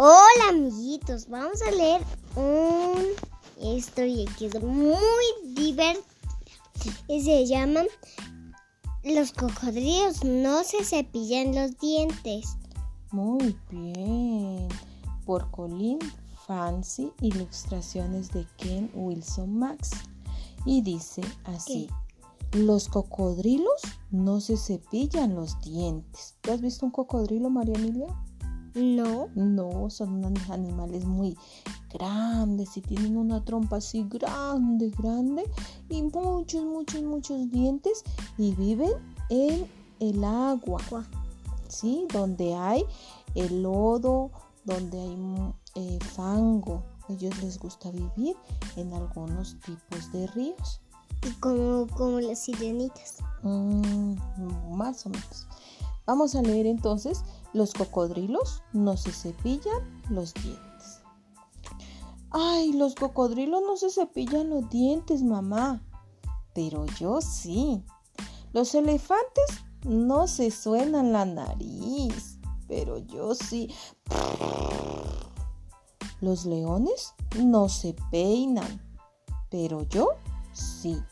Hola amiguitos, vamos a leer un historia que es muy divertida y se llama Los cocodrilos no se cepillan los dientes. Muy bien. Por Colin Fancy, ilustraciones de Ken Wilson Max. Y dice así. Los cocodrilos no se cepillan los dientes. ¿Tú has visto un cocodrilo, María Emilia? No. No, son unos animales muy grandes y tienen una trompa así grande, grande y muchos, muchos, muchos dientes y viven en el agua. ¿Sí? Donde hay el lodo, donde hay eh, fango. A ellos les gusta vivir en algunos tipos de ríos. Y como, como las sirenitas. Mm, más o menos. Vamos a leer entonces, los cocodrilos no se cepillan los dientes. Ay, los cocodrilos no se cepillan los dientes, mamá. Pero yo sí. Los elefantes no se suenan la nariz. Pero yo sí. Los leones no se peinan. Pero yo sí.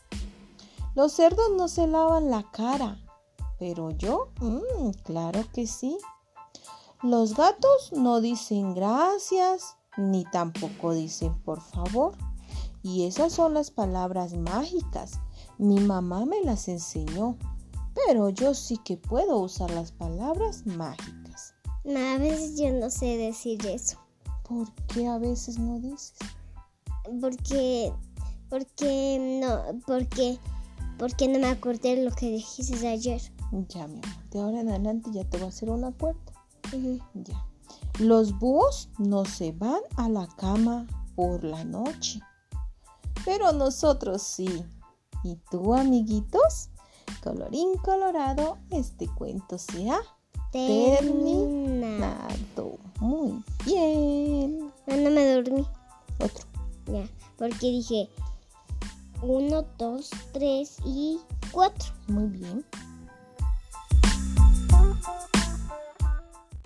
Los cerdos no se lavan la cara. Pero yo, mmm, claro que sí. Los gatos no dicen gracias, ni tampoco dicen por favor. Y esas son las palabras mágicas. Mi mamá me las enseñó. Pero yo sí que puedo usar las palabras mágicas. A veces yo no sé decir eso. ¿Por qué a veces no dices? Porque, porque no, porque, porque no me acordé de lo que dijiste ayer. Ya, mi amor, de ahora en adelante ya te voy a hacer Ya. Los búhos no se van a la cama por la noche. Pero nosotros sí. ¿Y tú, amiguitos? Colorín colorado, este cuento se ha terminado. Muy bien. No, no me dormí. Otro. Ya, porque dije uno, dos, tres y cuatro. Muy bien.